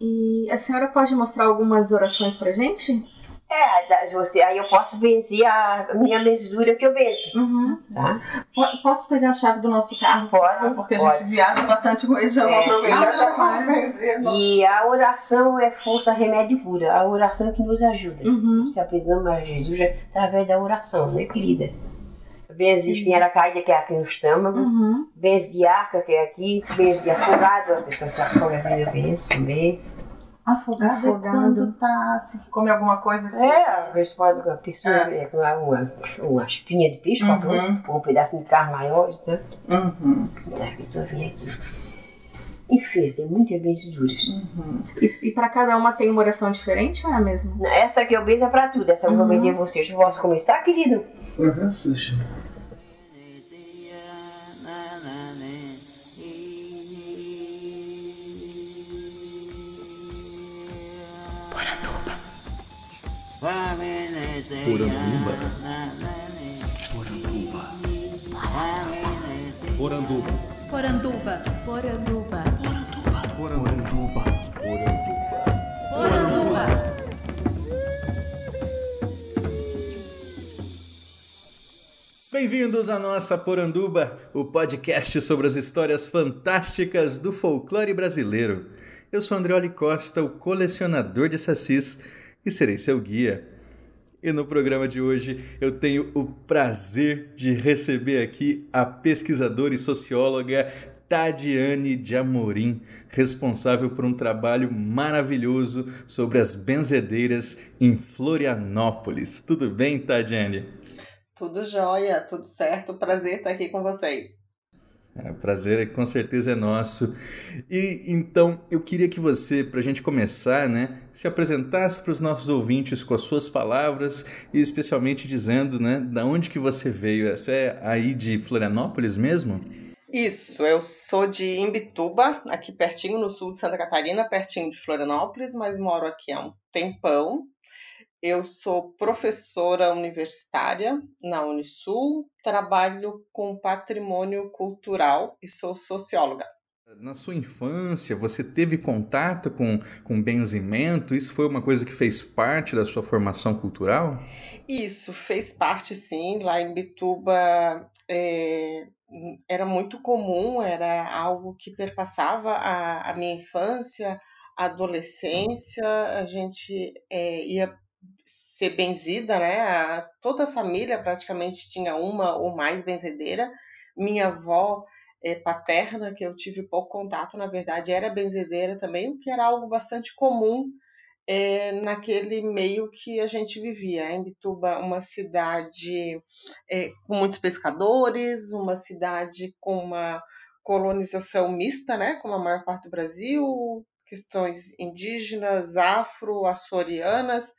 E a senhora pode mostrar algumas orações pra gente? É, você, aí eu posso benzer a minha mesura que eu benzo. Uhum. Tá? Posso pegar a chave do nosso carro? Pode, Porque a pode. gente viaja bastante com ele, já vou É, aproveitar isso. já benzer. E a oração é força, remédio pura. A oração é que nos ajuda. Uhum. Se apegamos a Jesus através da oração, né, querida? Benzo de caída, que é aqui no estômago. Uhum. Benzo de arca, que é aqui. Benzo de afogado, a pessoa se afoga, às vezes também. Afogado, Afogado. é quando tá, se come alguma coisa que... É, às vezes pode a pessoa é. com uma, uma espinha de peixe, Uhum. uhum. com um pedaço de carne maior, então, Uhum. então a pessoa vem aqui. E fez, tem muitas benzeduras. E, e pra cada uma tem uma oração diferente ou é a mesma? Essa que eu benzo é pra tudo, essa que eu Uhum. benzei vocês. Posso começar, querido? Uhum. Poranduba. Poranduba. Poranduba. Poranduba. Poranduba. Bem-vindos à nossa Poranduba, o podcast sobre as histórias fantásticas do folclore brasileiro. Eu sou Andreoli Costa, o colecionador de sacis, e serei seu guia. E no programa de hoje eu tenho o prazer de receber aqui a pesquisadora e socióloga Tadiane de Amorim, responsável por um trabalho maravilhoso sobre as benzedeiras em Florianópolis. Tudo bem, Tadiane? Tudo jóia, tudo certo. Prazer estar aqui com vocês. É, o prazer é, com certeza é nosso. E então eu queria que você, para a gente começar, né, se apresentasse para os nossos ouvintes com as suas palavras e especialmente dizendo, né, da onde que você veio. Você é aí de Florianópolis mesmo? Isso, eu sou de Imbituba, aqui pertinho no sul de Santa Catarina, pertinho de Florianópolis, mas moro aqui há um tempão. Eu sou professora universitária na Unisul, trabalho com patrimônio cultural e sou socióloga. Na sua infância, você teve contato com, com benzimento? Isso foi uma coisa que fez parte da sua formação cultural? Isso fez parte, sim. Lá em Bituba é, era muito comum, era algo que perpassava a, a minha infância, a adolescência. A gente é, ia ser benzida, né? A- toda a família praticamente tinha uma ou mais benzedeira. Minha avó eh, paterna, que eu tive pouco contato, na verdade, era benzedeira também, o que era algo bastante comum eh, naquele meio que a gente vivia. Em Bituba, uma cidade eh, com muitos pescadores, uma cidade com uma colonização mista, né? Como a maior parte do Brasil, questões indígenas, afro-açorianas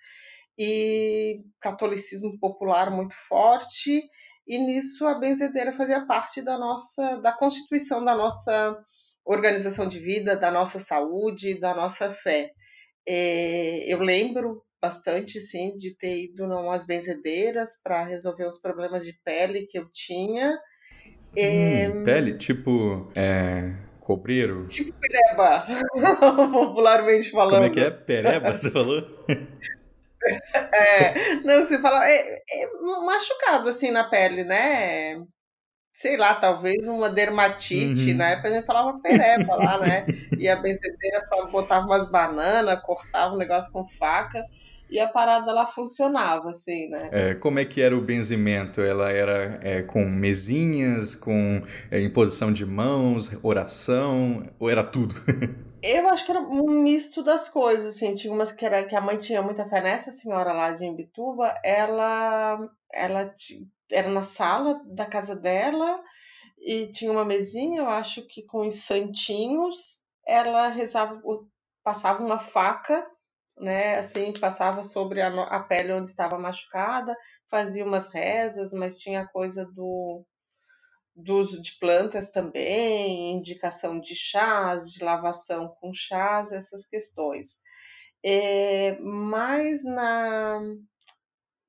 e catolicismo popular muito forte, e nisso a benzedeira fazia parte da nossa da constituição da nossa organização de vida, da nossa saúde, da nossa fé. Eh, eu lembro bastante sim de ter ido umas benzedeiras para resolver os problemas de pele que eu tinha. Eh, Hum, pele, tipo, é, cobreiro? Tipo pereba, popularmente falando. Como é que é? Pereba, você falou? É, não, você fala, é, é machucado assim na pele, né? Sei lá, talvez uma dermatite, Uhum. na época a gente falava pereba lá, né? E a benzedeira botava umas bananas, cortava o negócio com faca e a parada lá funcionava, assim, né? É, como é que era o benzimento? Ela era é, com mesinhas, com é, imposição de mãos, oração, ou era tudo? Eu acho que era um misto das coisas, assim. Tinha umas que, era, que a mãe tinha muita fé nessa senhora lá de Imbituba. Ela, ela era na sala da casa dela e tinha uma mesinha, eu acho que com os santinhos. Ela rezava, passava uma faca, né? Assim, passava sobre a, a pele onde estava machucada, fazia umas rezas, mas tinha coisa do do uso de plantas também, indicação de chás, de lavação com chás, essas questões. É, mas na,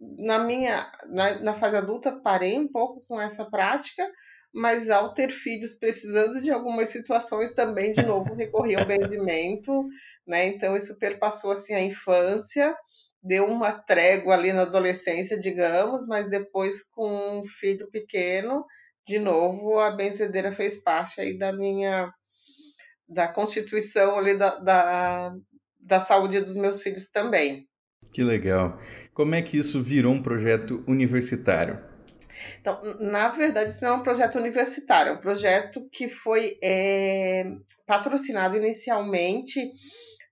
na minha na, na fase adulta parei um pouco com essa prática, mas ao ter filhos precisando de algumas situações também, de novo, recorri ao benzimento, né? Então isso perpassou assim a infância, deu uma trégua ali na adolescência, digamos, mas depois com um filho pequeno, de novo, a benzedeira fez parte aí da minha da constituição ali da, da, da saúde dos meus filhos também. Que legal. Como é que isso virou um projeto universitário? Então, na verdade, isso não é um projeto universitário, é um projeto que foi é, patrocinado inicialmente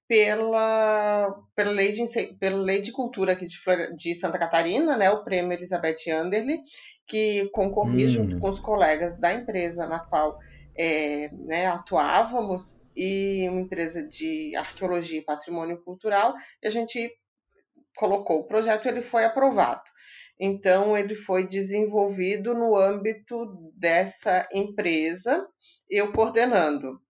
pela, pela, lei de, pela Lei de Cultura aqui de, de Santa Catarina, né, o Prêmio Elizabeth Anderle, que concorria hum. junto com os colegas da empresa na qual é, né, atuávamos, e uma empresa de arqueologia e patrimônio cultural, e a gente colocou o projeto, ele foi aprovado. Então, ele foi desenvolvido no âmbito dessa empresa, eu coordenando.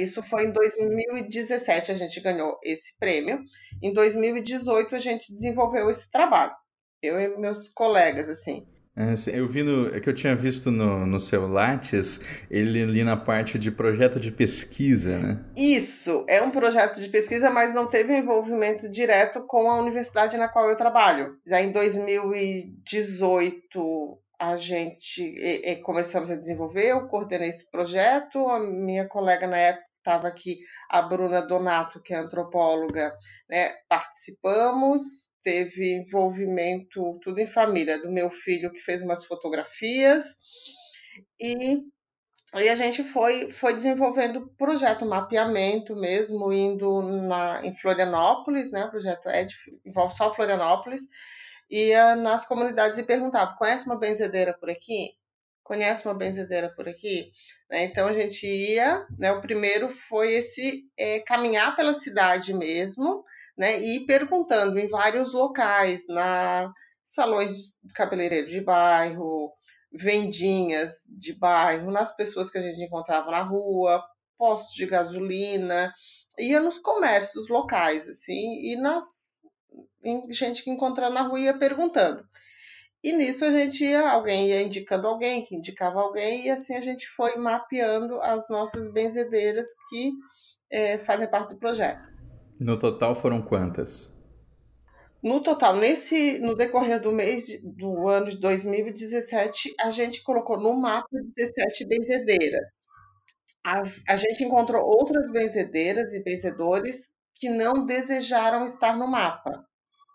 Isso foi em 2017 a gente ganhou esse prêmio. Em 2018 a gente desenvolveu esse trabalho. Eu e meus colegas, assim. É, eu vi no. É que eu tinha visto no, no seu Lattes, ele ali na parte de projeto de pesquisa, né? Isso, é um projeto de pesquisa, mas não teve envolvimento direto com a universidade na qual eu trabalho. Já em 2018 a gente e, e começamos a desenvolver, eu coordenei esse projeto, a minha colega na época estava aqui, a Bruna Donato, que é antropóloga, né? Participamos teve envolvimento tudo em família, do meu filho que fez umas fotografias e aí a gente foi, foi desenvolvendo o projeto mapeamento mesmo, indo na, em Florianópolis, né? O projeto é de, envolve só Florianópolis, ia nas comunidades e perguntava: conhece uma benzedeira por aqui? Conhece uma benzedeira por aqui? Né? Então a gente ia, né? O primeiro foi esse é, caminhar pela cidade mesmo, né? E perguntando em vários locais, na salões de cabeleireiro de bairro, vendinhas de bairro, nas pessoas que a gente encontrava na rua, postos de gasolina, ia nos comércios locais, assim, e nas gente que encontrava na rua ia perguntando. E nisso a gente ia, alguém ia indicando alguém, que indicava alguém, e assim a gente foi mapeando as nossas benzedeiras que é, fazem parte do projeto. No total foram quantas? No total, nesse, no decorrer do mês do ano de 2017, a gente colocou no mapa 17 benzedeiras. A, a gente encontrou outras benzedeiras e benzedores que não desejaram estar no mapa.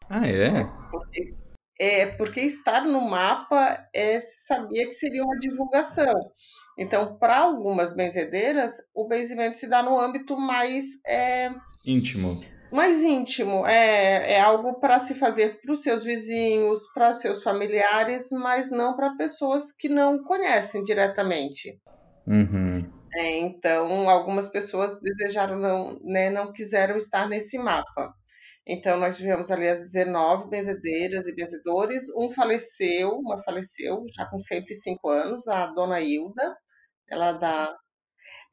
Ah, é? Porque, é, porque estar no mapa é, sabia que seria uma divulgação. Então, para algumas benzedeiras, o benzimento se dá no âmbito mais é, Íntimo. Mais íntimo. É, é algo para se fazer para os seus vizinhos, para os seus familiares, mas não para pessoas que não conhecem diretamente. Uhum. É, então, algumas pessoas desejaram, não, né, não quiseram estar nesse mapa. Então, nós tivemos ali as 19 benzedeiras e benzedores. Um faleceu, uma faleceu já com 105 anos, a dona Hilda, ela dá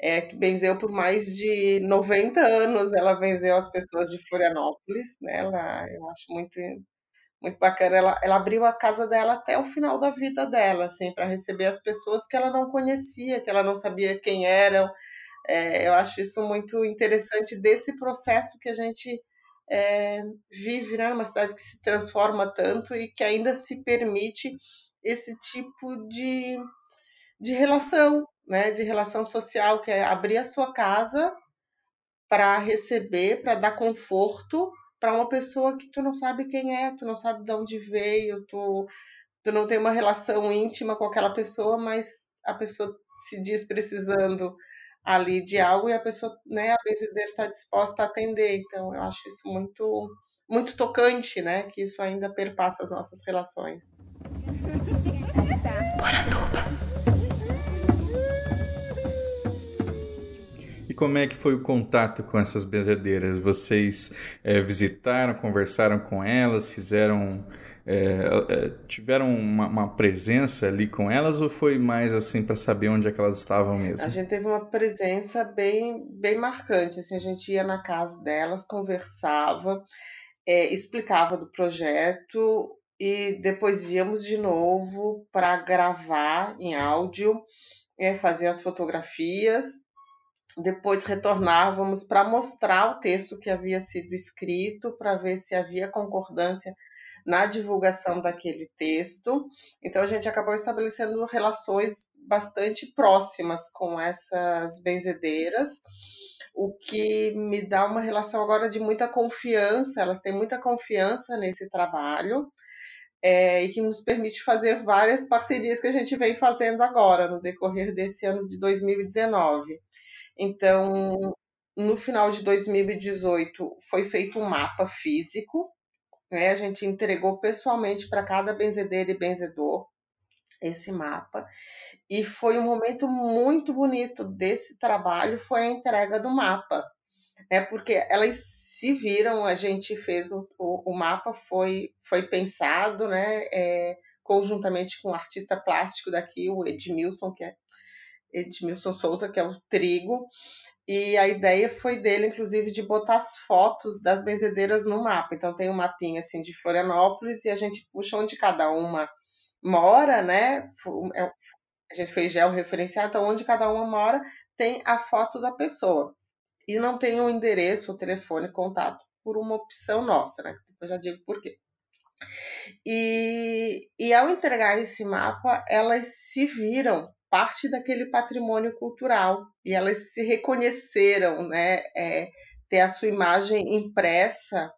é, que benzeu por mais de 90 anos, ela benzeu as pessoas de Florianópolis, né? Ela, eu acho muito, muito bacana. Ela, ela abriu a casa dela até o final da vida dela, assim, para receber as pessoas que ela não conhecia, que ela não sabia quem eram. É, eu acho isso muito interessante desse processo que a gente é, vive, né? Uma cidade que se transforma tanto e que ainda se permite esse tipo de, de relação, né, de relação social, que é abrir a sua casa para receber, para dar conforto para uma pessoa que tu não sabe quem é, tu não sabe de onde veio, tu, tu não tem uma relação íntima com aquela pessoa, mas a pessoa se diz precisando ali de algo e a pessoa, né, a benzedeira está disposta a atender. Então, eu acho isso muito muito tocante, né, que isso ainda perpassa as nossas relações. E como é que foi o contato com essas benzedeiras? Vocês é, visitaram, conversaram com elas, fizeram, é, é, tiveram uma, uma, presença ali com elas ou foi mais assim para saber onde é que elas estavam mesmo? A gente teve uma presença bem, bem marcante. Assim, a gente ia na casa delas, conversava, explicava do projeto, e depois íamos de novo para gravar em áudio, é, fazer as fotografias. Depois retornávamos para mostrar o texto que havia sido escrito, para ver se havia concordância na divulgação daquele texto. Então a gente acabou estabelecendo relações bastante próximas com essas benzedeiras, o que me dá uma relação agora de muita confiança, elas têm muita confiança nesse trabalho. É, e que nos permite fazer várias parcerias que a gente vem fazendo agora, no decorrer desse ano de 2019. Então, no final de 2018, foi feito um mapa físico, né? a gente entregou pessoalmente para cada benzedeira e benzedor esse mapa. E foi um momento muito bonito desse trabalho, foi a entrega do mapa, né? Porque elas se viram, a gente fez o, o, o mapa, foi, foi pensado, né? É, conjuntamente com o artista plástico daqui, o Edmilson, que é Edmilson Souza, que é o Trigo, e a ideia foi dele, inclusive, de botar as fotos das benzedeiras no mapa. Então tem um mapinha assim de Florianópolis e a gente puxa onde cada uma mora, né? É a gente fez georreferenciado, então onde cada uma mora tem a foto da pessoa. E não tem o um endereço, o telefone, contato, por uma opção nossa, né? Depois já digo por quê. E, e ao entregar esse mapa, elas se viram parte daquele patrimônio cultural e elas se reconheceram, né? É, ter a sua imagem impressa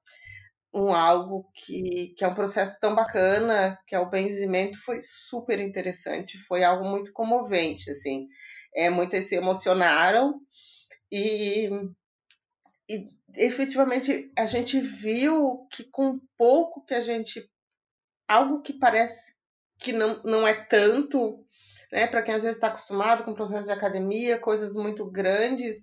um algo que, que é um processo tão bacana, que é o benzimento, foi super interessante, foi algo muito comovente, assim. É, muitas se emocionaram e, e efetivamente a gente viu que com pouco que a gente algo que parece que não, não é tanto, né, para quem às vezes está acostumado com o processo de academia, coisas muito grandes,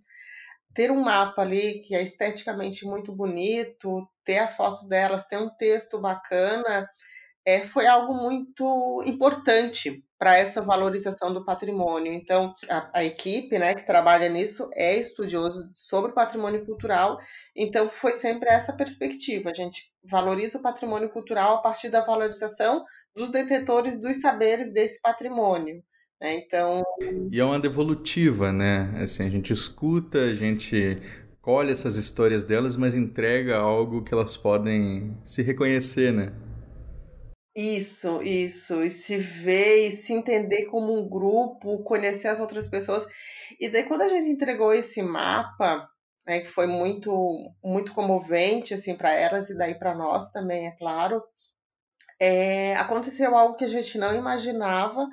ter um mapa ali que é esteticamente muito bonito, ter a foto delas, ter um texto bacana, é, foi algo muito importante para essa valorização do patrimônio. Então, a, a, equipe né, que trabalha nisso é estudioso sobre patrimônio cultural, então foi sempre essa perspectiva. A gente valoriza o patrimônio cultural a partir da valorização dos detentores dos saberes desse patrimônio. Né? Então. E é uma devolutiva, né? Assim, a gente escuta, a gente colhe essas histórias delas, mas entrega algo que elas podem se reconhecer, né? Isso, isso, e se ver e se entender como um grupo, conhecer as outras pessoas. E daí quando a gente entregou esse mapa, né, que foi muito muito comovente assim para elas e daí para nós também, é claro, é, aconteceu algo que a gente não imaginava,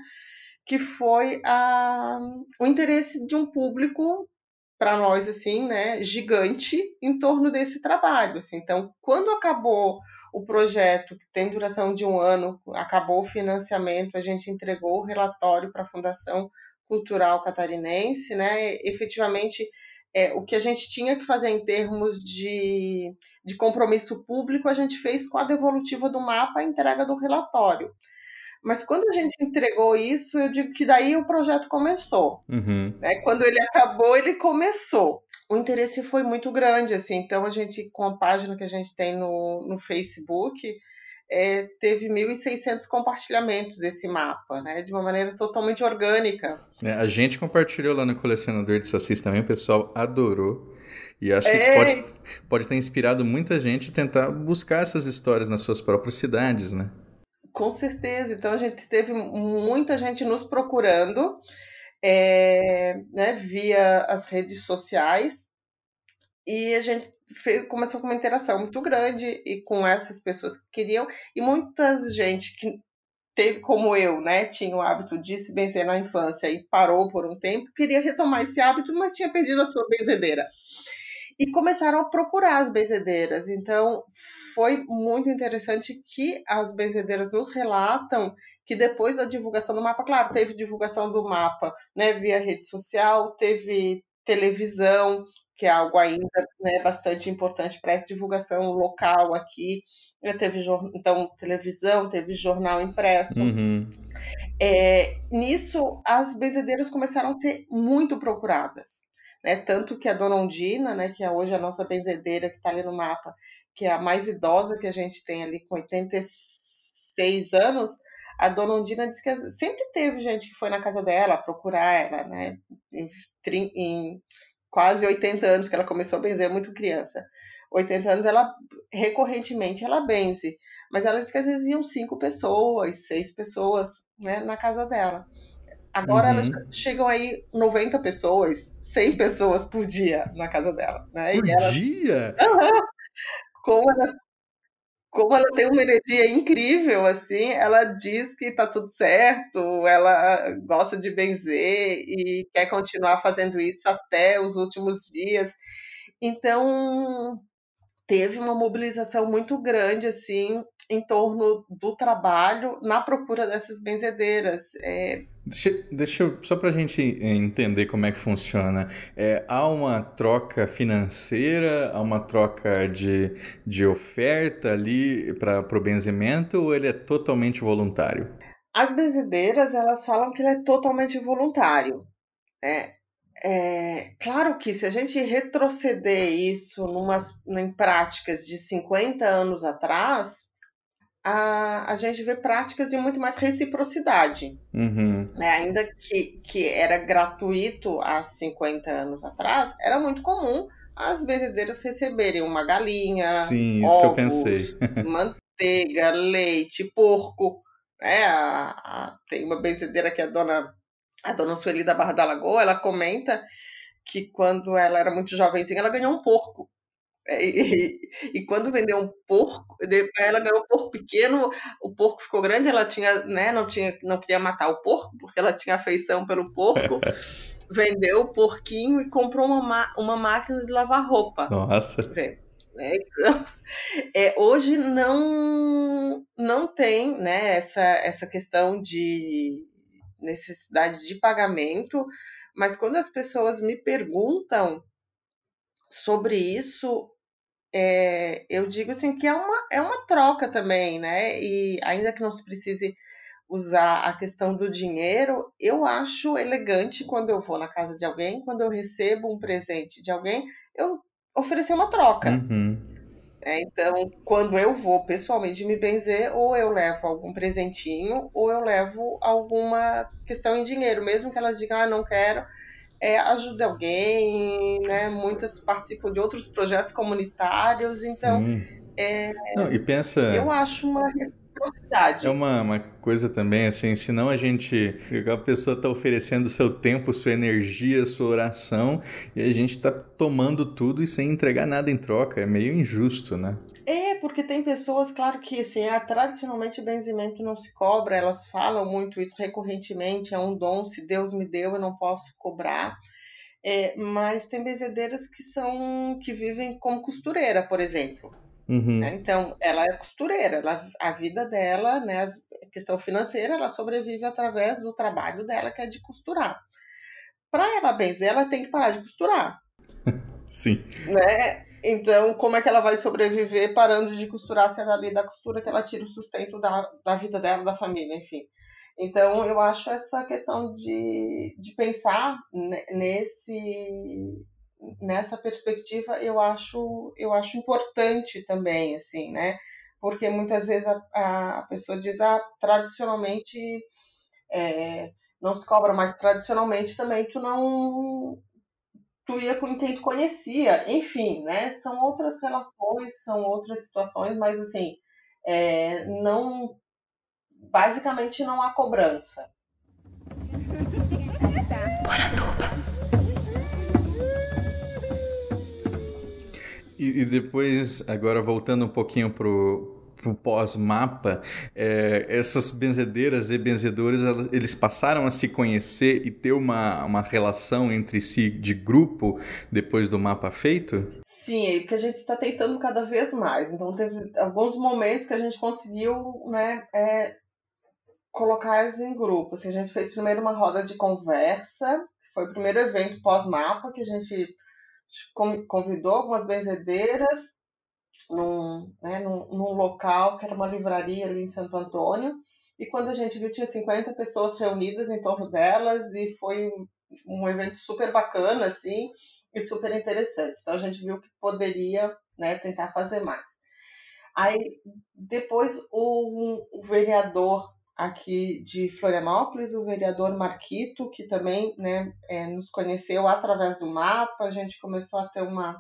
que foi a, o interesse de um público para nós assim, né, gigante em torno desse trabalho. Assim. Então, quando acabou o projeto, que tem duração de um ano, acabou o financiamento, a gente entregou o relatório para a Fundação Cultural Catarinense, né, efetivamente é, o que a gente tinha que fazer em termos de, de compromisso público, a gente fez com a devolutiva do mapa a entrega do relatório. Mas quando a gente entregou isso, eu digo que daí o projeto começou. Uhum. Né? Quando ele acabou, ele começou. O interesse foi muito grande, assim. Então a gente, com a página que a gente tem no, no Facebook, é, teve 1.600 compartilhamentos esse mapa, né? De uma maneira totalmente orgânica. É, a gente compartilhou lá no colecionador de Sacis também, o pessoal adorou. E acho que É. pode, pode ter inspirado muita gente a tentar buscar essas histórias nas suas próprias cidades, né? Com certeza. Então a gente teve muita gente nos procurando é, né, via as redes sociais e a gente fez, começou com uma interação muito grande e com essas pessoas que queriam e muita gente que teve como eu, né, tinha o hábito de se benzer na infância e parou por um tempo, queria retomar esse hábito, mas tinha perdido a sua benzedeira. E começaram a procurar as benzedeiras. Então, foi muito interessante que as benzedeiras nos relatam que depois da divulgação do mapa, claro, teve divulgação do mapa, né, via rede social, teve televisão, que é algo ainda né, bastante importante para essa divulgação local aqui. Já teve então televisão, teve jornal impresso. Uhum. É, nisso, as benzedeiras começaram a ser muito procuradas. Né? Tanto que a Dona Ondina, né, que é hoje a nossa benzedeira que está ali no mapa, que é a mais idosa que a gente tem ali, com 86 seis anos, a dona Ondina disse que sempre teve gente que foi na casa dela procurar ela, né? Em, em quase 80 anos que ela começou a benzer, muito criança. 80 anos, ela recorrentemente ela benze, mas ela disse que às vezes iam cinco pessoas, seis pessoas, né, na casa dela. Agora uhum. elas chegam aí 90 pessoas, 100 pessoas por dia na casa dela. Né? Por ela... dia? Como ela como ela tem uma energia incrível, assim, ela diz que tá tudo certo, ela gosta de benzer e quer continuar fazendo isso até os últimos dias. Então, teve uma mobilização muito grande, assim, em torno do trabalho na procura dessas benzedeiras. É, Deixa, deixa eu, só para a gente entender como é que funciona. É, há uma troca financeira, há uma troca de, de oferta ali para o benzimento ou ele é totalmente voluntário? As benzedeiras, elas falam que ele é totalmente voluntário. Né? É, claro que se a gente retroceder isso numas, em práticas de 50 anos atrás, a, a gente vê práticas de muito mais reciprocidade. Uhum. Né? Ainda que, que era gratuito há 50 anos atrás, era muito comum as benzedeiras receberem uma galinha, Sim, isso ovos, que eu pensei. manteiga, leite, porco. Né? A, a, tem uma benzedeira que é a dona, a dona Sueli da Barra da Lagoa, ela comenta que quando ela era muito jovenzinha, ela ganhou um porco. É, e, e, quando vendeu um porco, ela ganhou um porco pequeno, o porco ficou grande, ela tinha, né, não tinha, não queria matar o porco, porque ela tinha afeição pelo porco. vendeu o porquinho e comprou uma, uma máquina de lavar roupa. Nossa. É, então, é, hoje não não tem né, essa, essa questão de necessidade de pagamento, mas quando as pessoas me perguntam sobre isso, é, eu digo assim que é uma, é uma troca também, né? E ainda que não se precise usar a questão do dinheiro, eu acho elegante quando eu vou na casa de alguém, quando eu recebo um presente de alguém, eu oferecer uma troca. Uhum. É, então, quando eu vou pessoalmente me benzer, ou eu levo algum presentinho, ou eu levo alguma questão em dinheiro, mesmo que elas digam, ah, não quero, é, ajuda alguém, né? Muitas participam de outros projetos comunitários, então é, Não, e pensa. Eu acho uma reciprocidade. É uma, uma coisa também, assim, senão a gente. A pessoa está oferecendo seu tempo, sua energia, sua oração, e a gente está tomando tudo e sem entregar nada em troca. É meio injusto, né? É, porque tem pessoas, claro que assim, ah, tradicionalmente benzimento não se cobra, elas falam muito isso recorrentemente, é um dom, se Deus me deu, eu não posso cobrar. É, mas tem benzedeiras que são que vivem como costureira, por exemplo. Uhum. Né? Então, ela é costureira, ela, a vida dela, né, a questão financeira, ela sobrevive através do trabalho dela, que é de costurar. Para ela benzer, ela tem que parar de costurar. Sim. Né? Então, como é que ela vai sobreviver parando de costurar se é dali da costura que ela tira o sustento da, da vida dela, da família, enfim. Então, eu acho essa questão de, de pensar nesse nessa perspectiva eu acho eu acho importante também assim né porque muitas vezes a, a pessoa diz ah tradicionalmente é, não se cobra mas tradicionalmente também tu não tu ia com quem tu conhecia. Enfim né? São outras relações são outras situações mas assim é, não basicamente não há cobrança. E, e depois, agora voltando um pouquinho pro, pro pós-mapa, é, essas benzedeiras e benzedores, eles passaram a se conhecer e ter uma, uma relação entre si de grupo depois do mapa feito? Sim, é porque a gente está tentando cada vez mais. Então, teve alguns momentos que a gente conseguiu né, é, colocar eles em grupo. Assim, a gente fez primeiro uma roda de conversa, foi o primeiro evento pós-mapa que a gente convidou algumas benzedeiras num, né, num, num, local que era uma livraria ali em Santo Antônio. E quando a gente viu, tinha 50 pessoas reunidas em torno delas e foi um, evento super bacana, assim, e super interessante. Então a gente viu que poderia né, tentar fazer mais. Aí depois o, o vereador aqui de Florianópolis, o vereador Marquito, que também né, é, nos conheceu através do mapa, a gente começou a ter uma,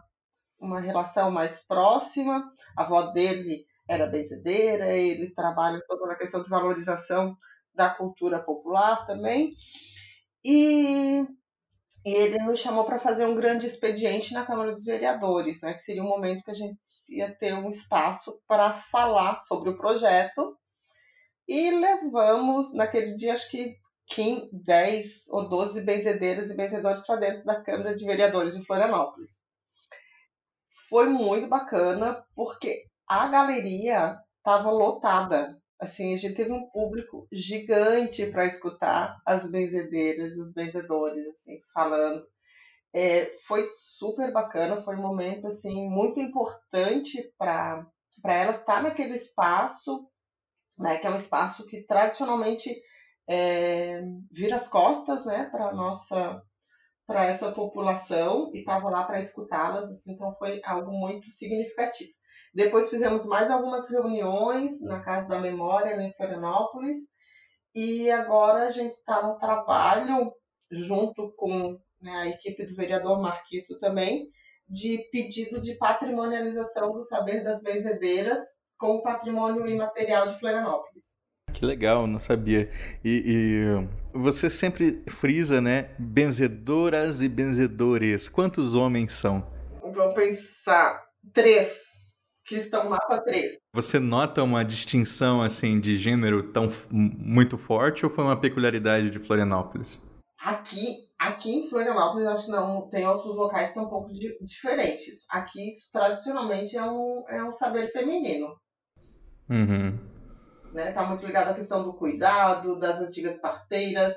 uma relação mais próxima. A avó dele era benzedeira, ele trabalha toda na questão de valorização da cultura popular também. E, e ele nos chamou para fazer um grande expediente na Câmara dos Vereadores, né, que seria um momento que a gente ia ter um espaço para falar sobre o projeto e levamos, naquele dia, acho que 15, 10 ou 12 benzedeiras e benzedores para dentro da Câmara de Vereadores de Florianópolis. Foi muito bacana, porque a galeria estava lotada. Assim, a gente teve um público gigante para escutar as benzedeiras e os benzedores, assim, falando. É, foi super bacana, foi um momento, assim, muito importante para elas estar naquele espaço né, que é um espaço que tradicionalmente é, vira as costas né, para nossa para essa população e estava lá para escutá-las, assim, então foi algo muito significativo. Depois fizemos mais algumas reuniões na Casa da Memória, em Florianópolis, e agora a gente está no trabalho, junto com né, a equipe do vereador Marquito também, de pedido de patrimonialização do saber das benzedeiras com o patrimônio imaterial de Florianópolis. Que legal, não sabia. E, e, você sempre frisa, né? Benzedoras e benzedores. Quantos homens são? Vamos pensar. Três. Que estão lá para três. Você nota uma distinção assim de gênero tão muito forte ou foi uma peculiaridade de Florianópolis? Aqui, aqui em Florianópolis, acho que não. Tem outros locais que são um pouco de, diferentes. Aqui, isso tradicionalmente é um, é um saber feminino. Uhum. Né? Tá muito ligado à questão do cuidado, das antigas parteiras,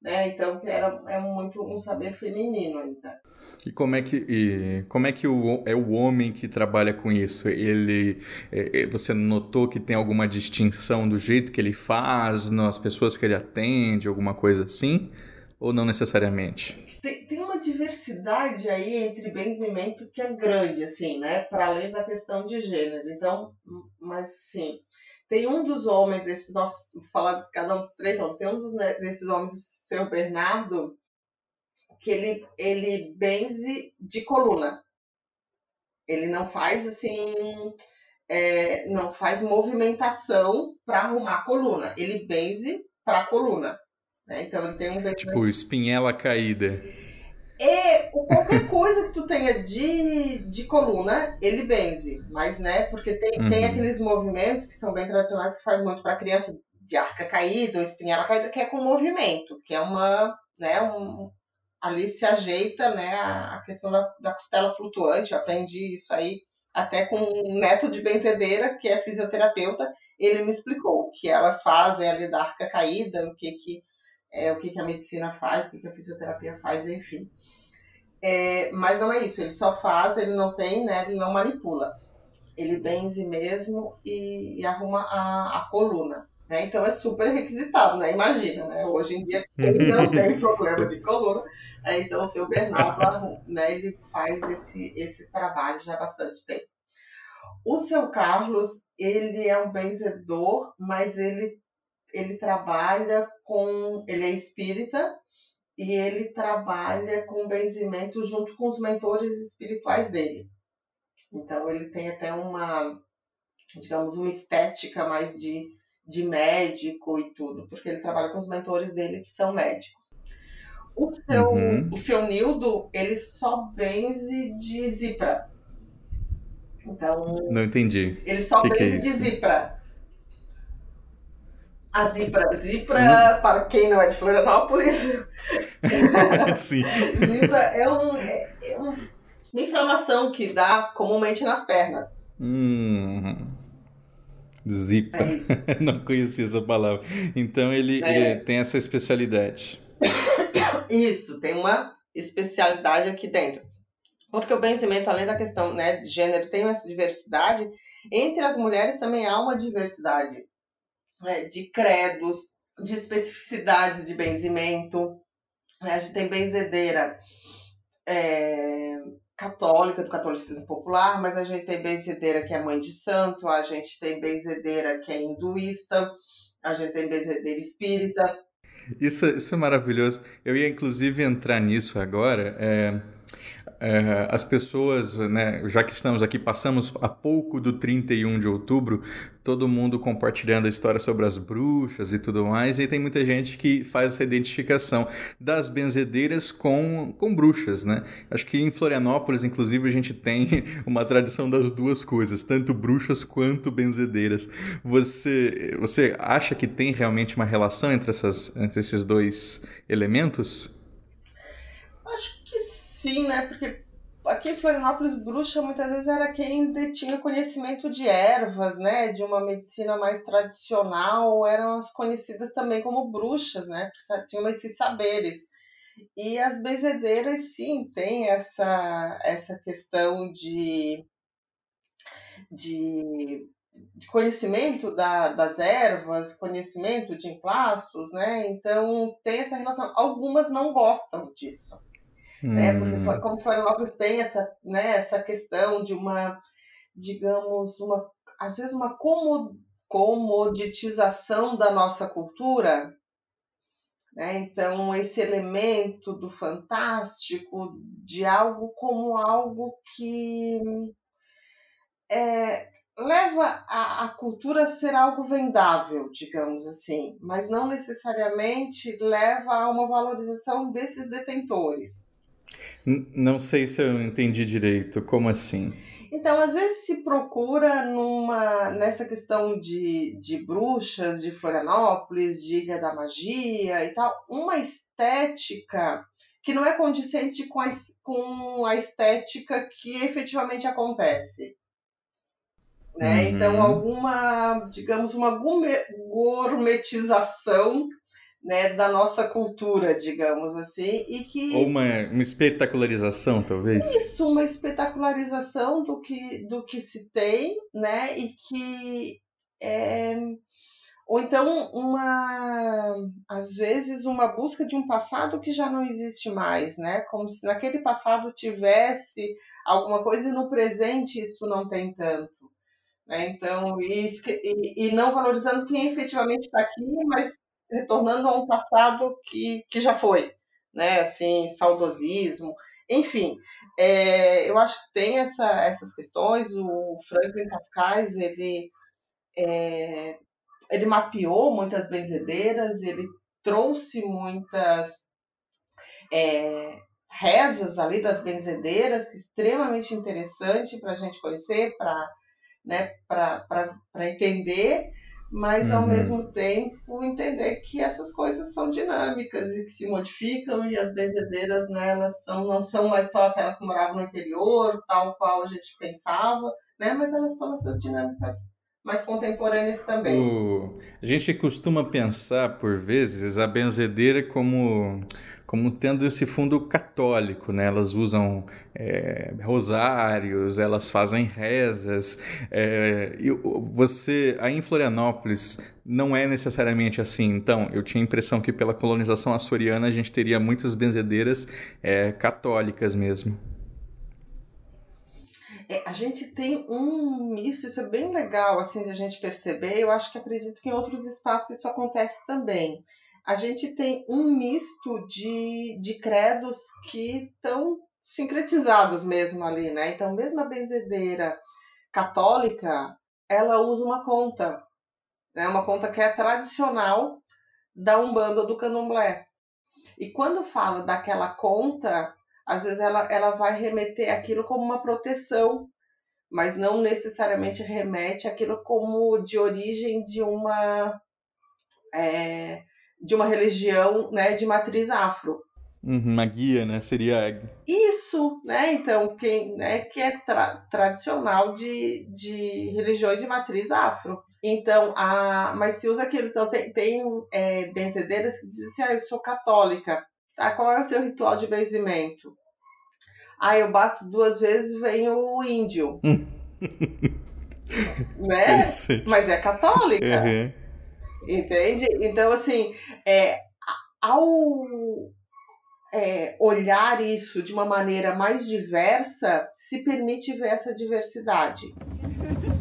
né? Então que era é muito um saber feminino ainda. E como é que e como é que o, é o homem que trabalha com isso? Ele é, é, você notou que tem alguma distinção do jeito que ele faz, nas pessoas que ele atende, alguma coisa assim? Ou não necessariamente? Tem, tem uma diversidade aí entre benzimento que é grande, assim, né? Para além da questão de gênero. Então, mas sim. Tem um dos homens, desses nossos, vou falar de cada um dos três homens, tem um dos, né, desses homens, o seu Bernardo, que ele, ele benze de coluna. Ele não faz assim, é, não faz movimentação para arrumar a coluna. Ele benze para a coluna. Né? Então ele tem um Tipo, espinhela caída. E qualquer coisa que tu tenha de, de coluna, ele benze. Mas, né, porque tem, uhum. tem aqueles movimentos que são bem tradicionais que faz muito para criança de arca caída ou espinhela caída, que é com movimento, que é uma, né, um, ali se ajeita, né, a, questão da, da costela flutuante, eu aprendi isso aí até com um neto de benzedeira, que é fisioterapeuta, ele me explicou o que elas fazem ali da arca caída, o que que é, o que, que a medicina faz, o que, que a fisioterapia faz, enfim. É, mas não é isso, ele só faz, ele não tem, né, ele não manipula. Ele benze mesmo e, e arruma a, a coluna. Né? Então é super requisitado, né? Imagina, né? Hoje em dia ele não tem problema de coluna, né? então o seu Bernardo, né, ele faz esse, esse trabalho já há bastante tempo. O seu Carlos, ele é um benzedor, mas ele ele trabalha com. Ele é espírita e ele trabalha com benzimento junto com os mentores espirituais dele. Então ele tem até uma, digamos, uma estética mais de, de médico e tudo, porque ele trabalha com os mentores dele que são médicos. O seu, uhum. o seu Nildo, ele só benze de zipra. Então. Não entendi. Ele só que benze que é de zipra. A Zipra. Zipra, para quem não é de Florianópolis. Sim. Zipra é, um, é, é uma inflamação que dá comumente nas pernas. Hum. Zipa. É não conhecia essa palavra. Então ele, é. ele tem essa especialidade. Isso, tem uma especialidade aqui dentro. Porque o benzimento, além da questão né, de gênero, tem essa diversidade. Entre as mulheres também há uma diversidade né, de credos, de especificidades de benzimento. Né? A gente tem benzedeira é, católica, do catolicismo popular, mas a gente tem benzedeira que é mãe de santo, a gente tem benzedeira que é hinduísta, a gente tem benzedeira espírita. Isso, isso é maravilhoso. Eu ia inclusive entrar nisso agora. É as pessoas, né, já que estamos aqui, passamos a pouco do 31 de outubro, todo mundo compartilhando a história sobre as bruxas e tudo mais, e tem muita gente que faz essa identificação das benzedeiras com, com bruxas, né? Acho que em Florianópolis, inclusive, a gente tem uma tradição das duas coisas, tanto bruxas quanto benzedeiras. Você, você acha que tem realmente uma relação entre, essas, entre esses dois elementos? Sim, né? Porque aqui em Florianópolis, bruxa muitas vezes era quem detinha conhecimento de ervas, né? De uma medicina mais tradicional, eram as conhecidas também como bruxas, né? Tinham esses saberes. E as benzedeiras, sim, tem essa, essa questão de, de, de conhecimento da, das ervas, conhecimento de emplastos, né? Então tem essa relação. Algumas não gostam disso. Hum. Né? Porque hum. como Florianópolis tem essa, né, essa questão de uma, digamos, uma, às vezes uma comoditização da nossa cultura, né? Então, esse elemento do fantástico, de algo como algo que é, leva a, a, cultura a ser algo vendável, digamos assim, mas não necessariamente leva a uma valorização desses detentores. Não sei se eu entendi direito. Como assim? Então, às vezes se procura numa nessa questão de, de bruxas de Florianópolis, de Ilha da Magia e tal, uma estética que não é condizente com a, com a estética que efetivamente acontece. Né? Uhum. Então, alguma, digamos, uma gourmetização né, da nossa cultura, digamos assim, e que ou uma, uma espetacularização, talvez. Isso, uma espetacularização do que do que se tem, né, e que é, ou então uma às vezes uma busca de um passado que já não existe mais, né, como se naquele passado tivesse alguma coisa e no presente isso não tem tanto. Né? Então, e, e, e não valorizando quem efetivamente está aqui, mas retornando a um passado que, que já foi, né? Assim, saudosismo, enfim. É, eu acho que tem essa, essas questões. O Franklin Cascais, ele, é, ele mapeou muitas benzedeiras, ele trouxe muitas é, rezas ali das benzedeiras, que é extremamente interessante para a gente conhecer, para né, entender mas ao uhum. mesmo tempo entender que essas coisas são dinâmicas e que se modificam e as benzedeiras né, elas são, não são mais só aquelas que moravam no interior, tal qual a gente pensava, né, mas elas são essas dinâmicas mais contemporâneas também. O... A gente costuma pensar, por vezes, a benzedeira como, como tendo esse fundo católico, né? Elas usam é, rosários, elas fazem rezas. É, e você, aí em Florianópolis, não é necessariamente assim. Então, eu tinha a impressão que pela colonização açoriana a gente teria muitas benzedeiras é, católicas mesmo. É, a gente tem um misto, isso é bem legal assim de a gente perceber. Eu acho que acredito que em outros espaços isso acontece também. A gente tem um misto de, de credos que estão sincretizados mesmo ali, né? Então, mesmo a benzedeira católica, ela usa uma conta, né? Uma conta que é tradicional da Umbanda do Candomblé. E quando fala daquela conta, às vezes ela, ela vai remeter aquilo como uma proteção, mas não necessariamente remete aquilo como de origem de uma é, de uma religião né, de matriz afro. Uhum, uma guia, né? Seria. Isso, né? Então, quem, né, que é tra tradicional de, de religiões de matriz afro. Então, a, mas se usa aquilo. Então, tem, tem é, benzedeiras que dizem assim: ah, eu sou católica. Tá, qual é o seu ritual de benzimento? Ah, eu bato duas vezes vem o índio. né? Mas é católica. Uhum. Entende? Então, assim, é, ao, é, olhar isso de uma maneira mais diversa, se permite ver essa diversidade.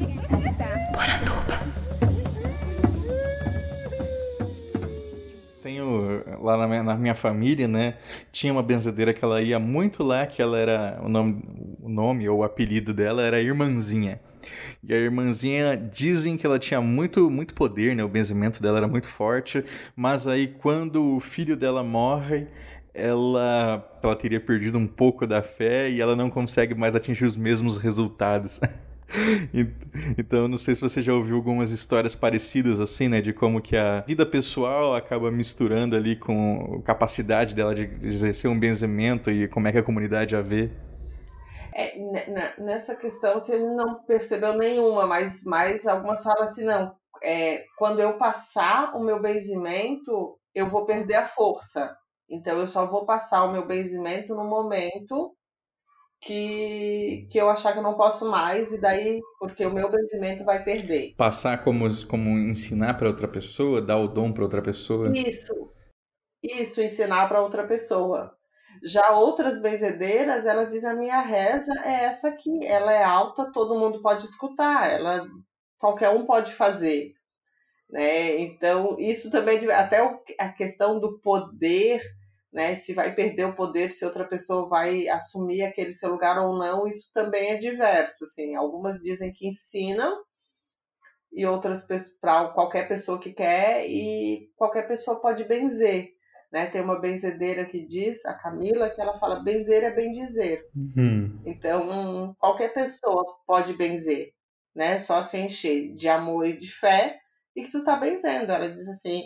Tenho lá na minha, na minha, família, né? Tinha uma benzedeira que ela ia muito lá, que ela era o nome, o nome ou o apelido dela era Irmãzinha. E a irmãzinha dizem que ela tinha muito, muito poder, né? O benzimento dela era muito forte, mas aí quando o filho dela morre, ela, ela teria perdido um pouco da fé e ela não consegue mais atingir os mesmos resultados. então, não sei se você já ouviu algumas histórias parecidas assim, né, de como que a vida pessoal acaba misturando ali com a capacidade dela de exercer um benzimento e como é que a comunidade a vê. É, nessa questão você não percebeu nenhuma, mas, mas algumas falam assim, não, é, quando eu passar o meu benzimento, eu vou perder a força. Então eu só vou passar o meu benzimento no momento que, que eu achar que eu não posso mais, e daí, porque o meu benzimento vai perder. Passar como, como ensinar para outra pessoa, dar o dom para outra pessoa? Isso, isso, ensinar para outra pessoa. Já outras benzedeiras, elas dizem a minha reza é essa aqui, ela é alta, todo mundo pode escutar, ela qualquer um pode fazer, né? Então isso também até a questão do poder, né? Se vai perder o poder, se outra pessoa vai assumir aquele seu lugar ou não, isso também é diverso, assim. Algumas dizem que ensinam e outras para qualquer pessoa que quer e qualquer pessoa pode benzer. Né? Tem uma benzedeira que diz, a Camila, que ela fala benzer é bem dizer. Uhum. Então, qualquer pessoa pode benzer, né? Só se encher de amor e de fé e que tu tá benzendo. Ela diz assim,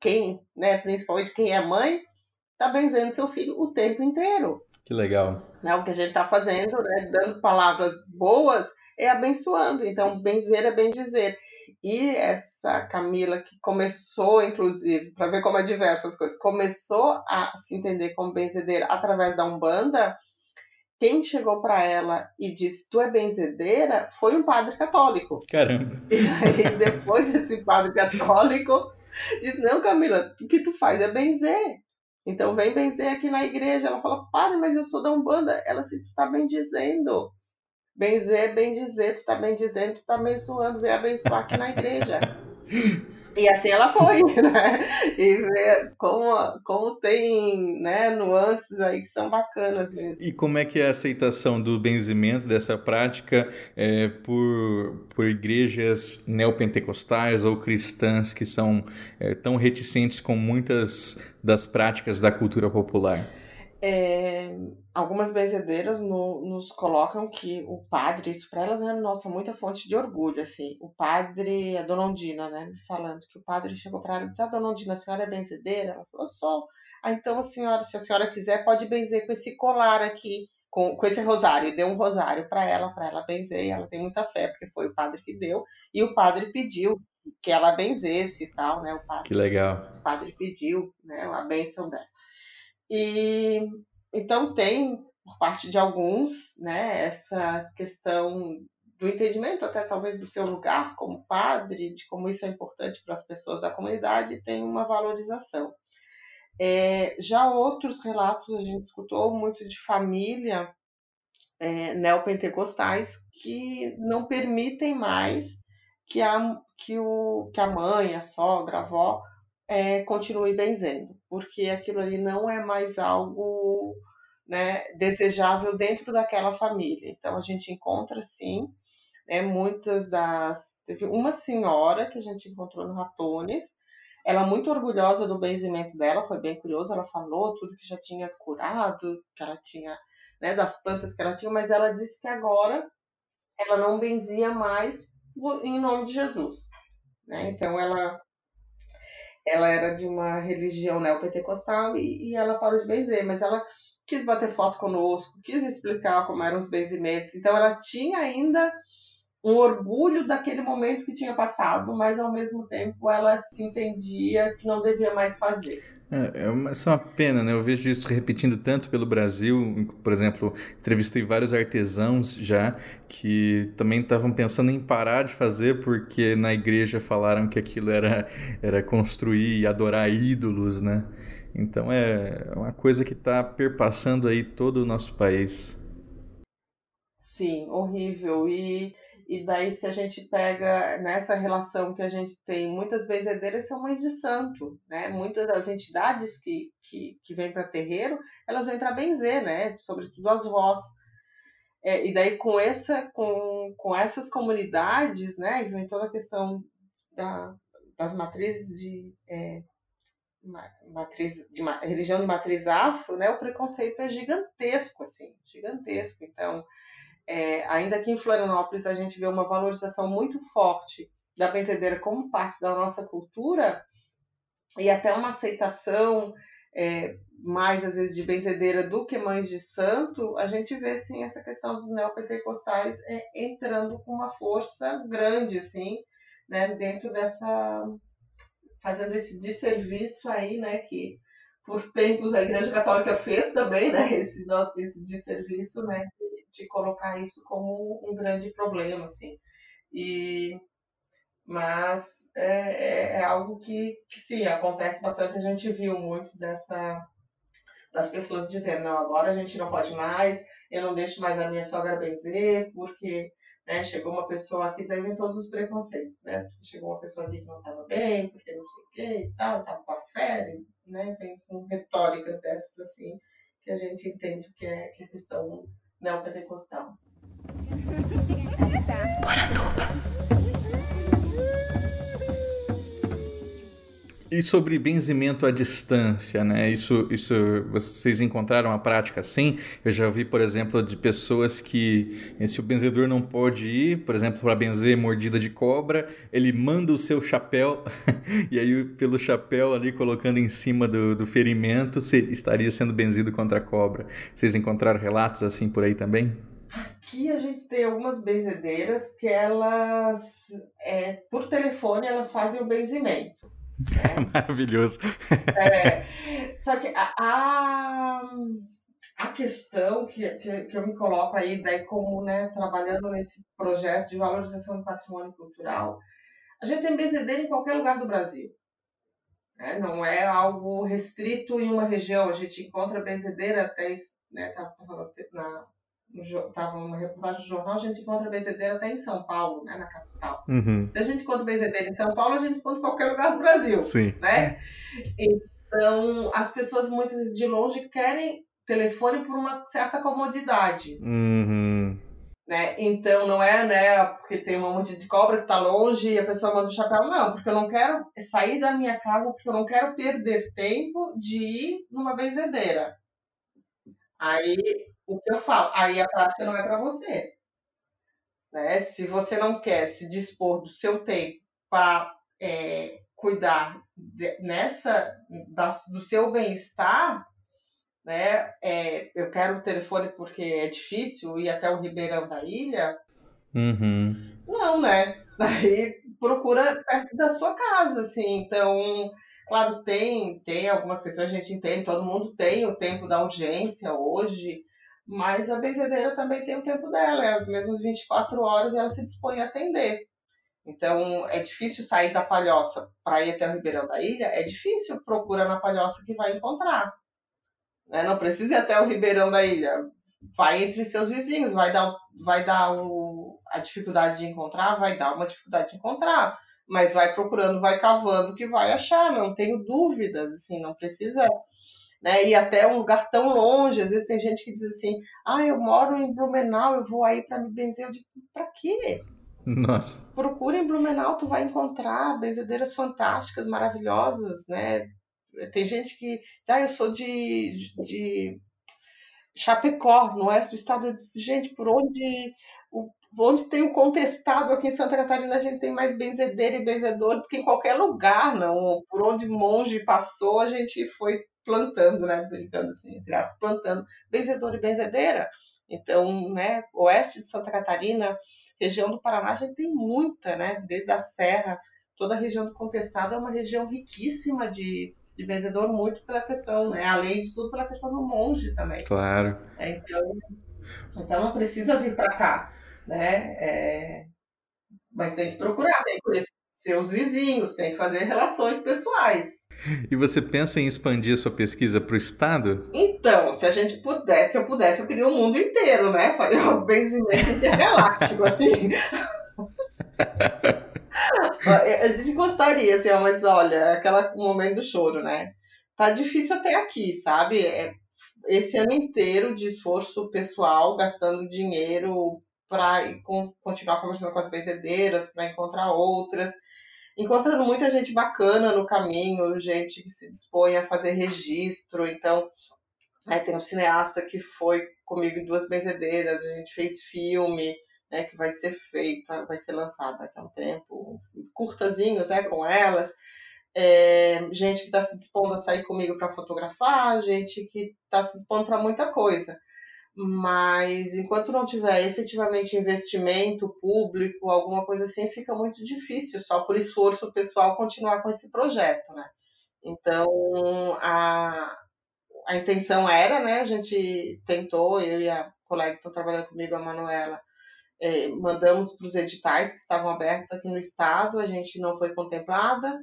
quem, né, principalmente quem é mãe, tá benzendo seu filho o tempo inteiro. Que legal. Né? O que a gente tá fazendo, né, dando palavras boas, é abençoando. Então, benzer é bem dizer. E essa Camila, que começou, inclusive, para ver como é diversas coisas, começou a se entender como benzedeira através da Umbanda, quem chegou para ela e disse, tu é benzedeira, foi um padre católico. Caramba. E aí, depois desse padre católico, disse, não, Camila, o que tu faz é benzer. Então, vem benzer aqui na igreja. Ela fala, padre, mas eu sou da Umbanda. Ela assim, tu tá bem dizendo. Benzer, bem dizer, tu tá bem dizendo, tu tá abençoando, vem abençoar aqui na igreja. E assim ela foi, né? E ver como, como tem né, nuances aí que são bacanas mesmo. E como é que é a aceitação do benzimento dessa prática é, por, por igrejas neopentecostais ou cristãs que são é, tão reticentes com muitas das práticas da cultura popular? É, algumas benzedeiras no, nos colocam que o padre, isso para elas é nossa muita fonte de orgulho, assim. O padre, a dona Ondina, né, me falando que o padre chegou para ela e disse: "A dona Ondina, a senhora é benzedeira?" Ela falou: "Sou." Ah, então a senhora, se a senhora quiser, pode benzer com esse colar aqui, com, com esse rosário. E deu um rosário para ela, para ela benzer. E ela tem muita fé, porque foi o padre que deu. E o padre pediu que ela benzesse e tal, né? O padre, que legal. O padre pediu, né, a benção dela. E então tem por parte de alguns, né, essa questão do entendimento até talvez do seu lugar como padre, de como isso é importante para as pessoas da comunidade, tem uma valorização. É, já outros relatos a gente escutou muito de família é, neopentecostais que não permitem mais que a, que, o, que a mãe, a sogra, a avó é, continue benzendo, porque aquilo ali não é mais algo né, desejável dentro daquela família. Então a gente encontra sim né, muitas das. Teve uma senhora que a gente encontrou no Ratones, ela muito orgulhosa do benzimento dela, foi bem curiosa, ela falou tudo que já tinha curado, que ela tinha, né, das plantas que ela tinha, mas ela disse que agora ela não benzia mais em nome de Jesus. Né? Então ela ela era de uma religião neopentecostal e, e ela parou de benzer, mas ela quis bater foto conosco, quis explicar como eram os benzimentos. Então ela tinha ainda um orgulho daquele momento que tinha passado, mas ao mesmo tempo ela se entendia que não devia mais fazer. É, é uma, é uma pena, né? Eu vejo isso repetindo tanto pelo Brasil. Por exemplo, entrevistei vários artesãos já que também estavam pensando em parar de fazer porque na igreja falaram que aquilo era, era construir e adorar ídolos, né? Então é uma coisa que está perpassando aí todo o nosso país. Sim, horrível. E, e daí, se a gente pega nessa relação que a gente tem, muitas benzedeiras são mães de santo, né? Muitas das entidades que, que, que vêm para terreiro, elas vêm para benzer, né? Sobretudo as vós. É, e daí, com, essa, com, com essas comunidades, né? Vem toda a questão da, das matrizes de. É, matriz, de religião de matriz afro, né? O preconceito é gigantesco, assim, gigantesco. Então é, ainda aqui em Florianópolis a gente vê uma valorização muito forte da benzedeira como parte da nossa cultura e até uma aceitação é, mais às vezes de benzedeira do que mães de santo, a gente vê sim essa questão dos neopentecostais é, entrando com uma força grande assim, né, dentro dessa fazendo esse desserviço aí, né, que por tempos a Igreja Católica fez também, né, esse, esse desserviço, né, colocar isso como um grande problema, assim. E, mas é, é, é algo que, que, sim, acontece bastante. A gente viu muitos dessa, das pessoas dizendo, não, agora a gente não pode mais, eu não deixo mais a minha sogra benzer, porque né, chegou uma pessoa aqui, daí todos os preconceitos, né? Chegou uma pessoa aqui que não estava bem, porque não sei o quê e tal, estava com a fé, né? Vem com retóricas dessas assim, que a gente entende que é, que é questão neopentecostal. E sobre benzimento à distância, né? Isso, isso vocês encontraram a prática assim? Eu já vi, por exemplo, de pessoas que se o benzedor não pode ir, por exemplo, para benzer mordida de cobra, ele manda o seu chapéu e aí pelo chapéu ali colocando em cima do, do ferimento, estaria sendo benzido contra a cobra. Vocês encontraram relatos assim por aí também? Aqui a gente tem algumas benzedeiras que elas, é, por telefone, elas fazem o benzimento. É maravilhoso. É, só que a, a, a questão que, que, que, eu me coloco aí, daí como né, trabalhando nesse projeto de valorização do patrimônio cultural, a gente tem benzedeira em qualquer lugar do Brasil. Né? Não é algo restrito em uma região. A gente encontra benzedeira até, né, tá passando na, estava uma reportagem do jornal, a gente encontra benzedeira até em São Paulo, né, na capital. Uhum. Se a gente encontra benzedeira em São Paulo, a gente encontra em qualquer lugar do Brasil. Sim. Né? Então, as pessoas muitas vezes de longe querem telefone por uma certa comodidade. Uhum. Né? Então, não é né, porque tem uma monte de cobra que está longe e a pessoa manda o um chapéu. Não, porque eu não quero sair da minha casa, porque eu não quero perder tempo de ir numa benzedeira. Aí o que eu falo, aí a prática não é para você. Né? Se você não quer se dispor do seu tempo para é, cuidar de, nessa da, do seu bem-estar, né? É, eu quero o telefone porque é difícil ir até o Ribeirão da Ilha. Uhum. Não, né? Aí procura perto da sua casa, assim. Então, claro, tem tem algumas questões a gente entende, todo mundo tem o tempo da audiência hoje. Mas a benzedeira também tem o tempo dela, é as mesmas 24 horas ela se dispõe a atender. Então, é difícil sair da palhoça para ir até o Ribeirão da Ilha, é difícil, procura na palhoça que vai encontrar. Né? Não precisa ir até o Ribeirão da Ilha, vai entre seus vizinhos, vai dar, vai dar o, a dificuldade de encontrar, vai dar uma dificuldade de encontrar, mas vai procurando, vai cavando que vai achar, não tenho dúvidas, assim, não precisa né? E até um lugar tão longe, às vezes tem gente que diz assim: "Ah, eu moro em Blumenau, eu vou aí para me benzer". Eu digo: "Para quê?" Nossa. Procura em Blumenau, tu vai encontrar benzedeiras fantásticas, maravilhosas, né? Tem gente que diz, ah, eu sou de, de Chapecó, no oeste do estado. Eu disse, gente, por onde, onde tem o contestado aqui em Santa Catarina, a gente tem mais benzedeira e benzedor do que em qualquer lugar, não. Por onde monge passou, a gente foi plantando, né, brincando assim, entre aspas, plantando benzedor e benzedeira. Então, né, oeste de Santa Catarina, região do Paraná, a gente tem muita, né, desde a Serra, toda a região do Contestado é uma região riquíssima de, de benzedor, muito pela questão, né, além de tudo pela questão do monge também. Claro. É, então, então não precisa vir para cá, né, é, mas tem que procurar, tem que conhecer seus vizinhos, tem que fazer relações pessoais. E você pensa em expandir a sua pesquisa para o estado? Então, se a gente pudesse, se eu pudesse, eu queria o mundo inteiro, né? Faria um benzimento intergaláctico, assim. a gente gostaria, assim, mas olha, aquele momento do choro, né? Tá difícil até aqui, sabe? É, esse ano inteiro de esforço pessoal, gastando dinheiro para continuar conversando com as benzedeiras, para encontrar outras, encontrando muita gente bacana no caminho, gente que se dispõe a fazer registro. Então, é, tem um cineasta que foi comigo em duas benzedeiras, a gente fez filme, né, que vai ser feito, vai ser lançado daqui a um tempo, curtazinhos né, com elas é, gente que está se dispondo a sair comigo para fotografar, gente que está se dispondo para muita coisa. Mas enquanto não tiver efetivamente investimento público, alguma coisa assim, fica muito difícil, só por esforço pessoal, continuar com esse projeto, né? Então, a, a intenção era, né? A gente tentou, eu e a colega que estão trabalhando comigo, a Manuela, é, mandamos para os editais que estavam abertos aqui no estado, a gente não foi contemplada.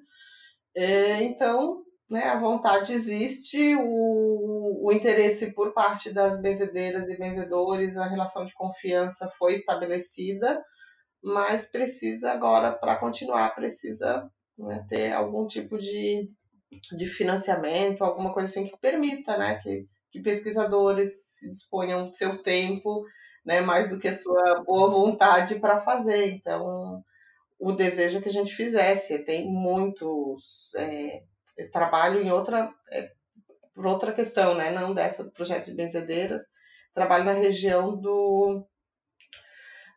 É, então, né, a vontade existe, o, o interesse por parte das benzedeiras e benzedores, a relação de confiança foi estabelecida, mas precisa agora, para continuar, precisa né, ter algum tipo de, de financiamento, alguma coisa assim que permita né, que, que pesquisadores se disponham do seu tempo, né, mais do que a sua boa vontade para fazer. Então, o desejo que a gente fizesse. Tem muitos. É, trabalho em outra. É, por outra questão, né? Não dessa do projeto de benzedeiras. Trabalho na região do.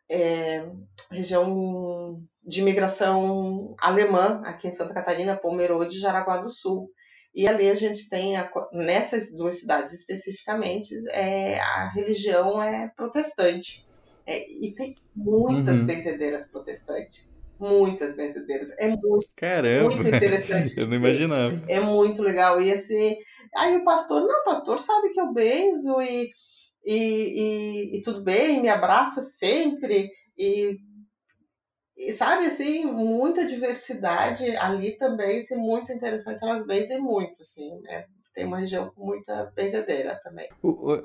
É, região de imigração alemã, aqui em Santa Catarina, Pomerode e Jaraguá do Sul. E ali a gente tem, a, nessas duas cidades especificamente, é, a religião é protestante. É, e tem muitas uhum. benzedeiras protestantes muitas benzedeiras. É muito, Caramba, muito interessante. Eu não imaginava. É, muito legal. E assim, aí o pastor, não, o pastor sabe que eu benzo e, e, e, e tudo bem, me abraça sempre. E, e, sabe, assim, muita diversidade ali também, é muito interessante. Elas benzem muito, assim, né? Tem uma região com muita benzedeira também.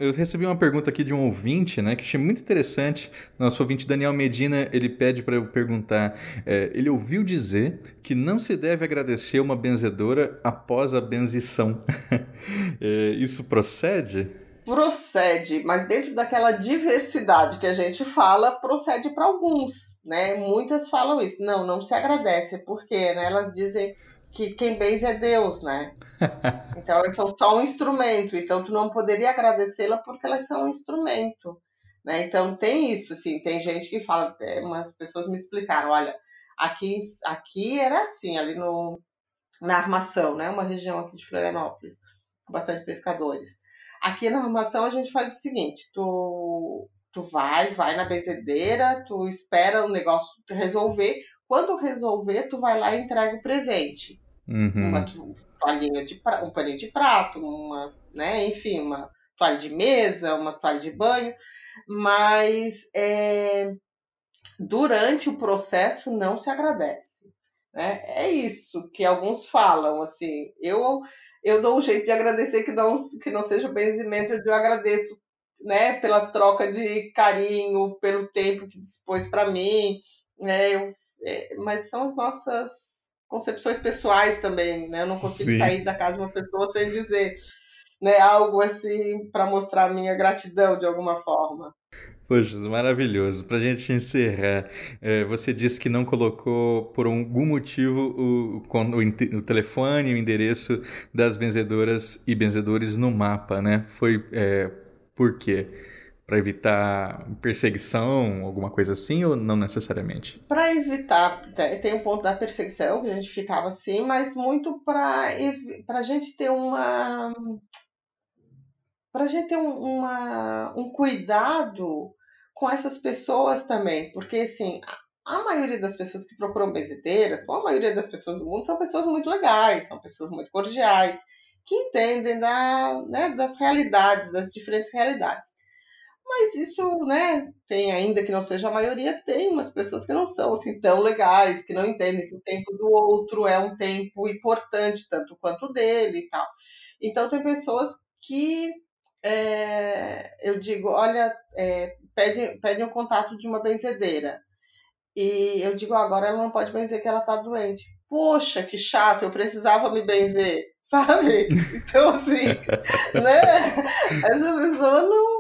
Eu recebi uma pergunta aqui de um ouvinte, né, que achei muito interessante. Nosso ouvinte Daniel Medina, ele pede para eu perguntar. É, ele ouviu dizer que não se deve agradecer uma benzedora após a benzição. é, isso procede? Procede, mas dentro daquela diversidade que a gente fala, procede para alguns, né? Muitas falam isso. Não, não se agradece, porque né, elas dizem que quem benze é Deus, né? Então elas são só um instrumento, então tu não poderia agradecê-la porque elas são um instrumento, né? Então tem isso, assim, tem gente que fala, umas pessoas me explicaram, olha, aqui, aqui era assim, ali no, na armação, né? Uma região aqui de Florianópolis, com bastante pescadores. Aqui na armação a gente faz o seguinte, tu, tu vai, vai na benzedeira, tu espera o negócio resolver, quando resolver, tu vai lá e entrega o presente. Uhum. Uma toalhinha de pra... um paninho de prato, uma, né, enfim, uma toalha de mesa, uma toalha de banho, mas é, durante o processo não se agradece. Né? É isso que alguns falam, assim, eu eu dou um jeito de agradecer que não que não seja o benzimento, eu agradeço, né, pela troca de carinho, pelo tempo que dispôs para mim, né, eu é, mas são as nossas concepções pessoais também, né? Eu não consigo Sim. sair da casa de uma pessoa sem dizer né, algo assim para mostrar a minha gratidão de alguma forma. Poxa, maravilhoso. Para a gente encerrar, é, você disse que não colocou por algum motivo o, o, o, telefone, o endereço das benzedoras e benzedores no mapa, né? Foi é, por quê? Para evitar perseguição, alguma coisa assim, ou não necessariamente? Para evitar, tem um ponto da perseguição que a gente ficava assim, mas muito para a gente ter uma para a gente ter um, uma, um cuidado com essas pessoas também, porque assim a maioria das pessoas que procuram benzeteiras, como a maioria das pessoas do mundo, são pessoas muito legais, são pessoas muito cordiais, que entendem da, né, das realidades, das diferentes realidades. Mas isso, né, tem ainda que não seja a maioria, tem umas pessoas que não são assim tão legais, que não entendem que o tempo do outro é um tempo importante, tanto quanto o dele e tal. Então tem pessoas que é, eu digo, olha, é, pede, pede um contato de uma benzedeira. E eu digo, agora ela não pode benzer que ela tá doente. Poxa, que chato, eu precisava me benzer, sabe? Então, assim, né? Essa pessoa não,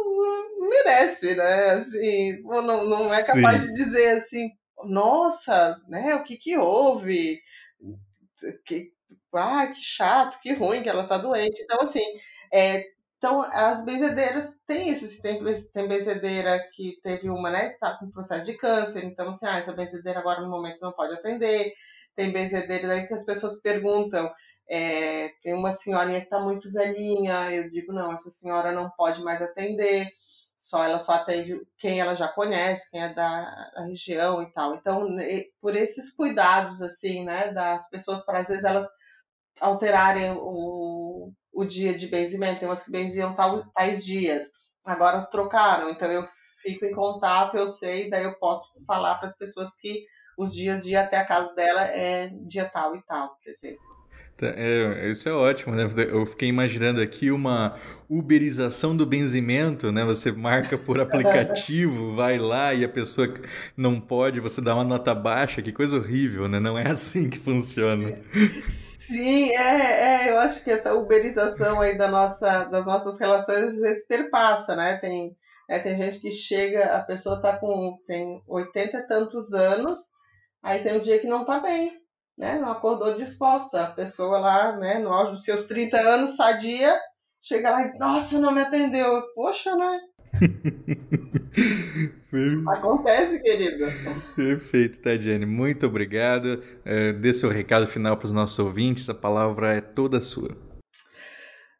não merece, né? Assim, não, não é capaz Sim. de dizer assim, nossa, né? O que que houve? Que, ah, que chato, que ruim que ela tá doente. Então, assim, é, então, as benzedeiras têm isso. Tem, tem benzedeira que teve uma, né, tá com processo de câncer, então, assim, ah, essa benzedeira agora no momento não pode atender. Tem benzedeiras aí que as pessoas perguntam, é, tem uma senhorinha que está muito velhinha, eu digo, não, essa senhora não pode mais atender, só ela só atende quem ela já conhece, quem é da, da região e tal. Então, por esses cuidados, assim, né, das pessoas, para às vezes elas alterarem o, o dia de benzimento, tem umas que benziam tal, tais dias, agora trocaram, então eu fico em contato, eu sei, daí eu posso falar para as pessoas que os dias de ir até a casa dela é dia tal e tal, por exemplo. Tá, é, isso é ótimo, né? Eu fiquei imaginando aqui uma uberização do benzimento, né? Você marca por aplicativo, vai lá e a pessoa não pode, você dá uma nota baixa, que coisa horrível, né? Não é assim que funciona. Sim, é, é, eu acho que essa uberização aí da nossa, das nossas relações às vezes perpassa, né? Tem, é, tem gente que chega, a pessoa tá com tem 80 e tantos anos, aí tem um dia que não tá bem, né? Não acordou disposta. A pessoa lá, né, no auge dos seus 30 anos, sadia, chega lá e diz, nossa, não me atendeu. Poxa, né? Acontece, querido. Perfeito, Tadiane. Muito obrigado. É, dê seu recado final para os nossos ouvintes. A palavra é toda sua.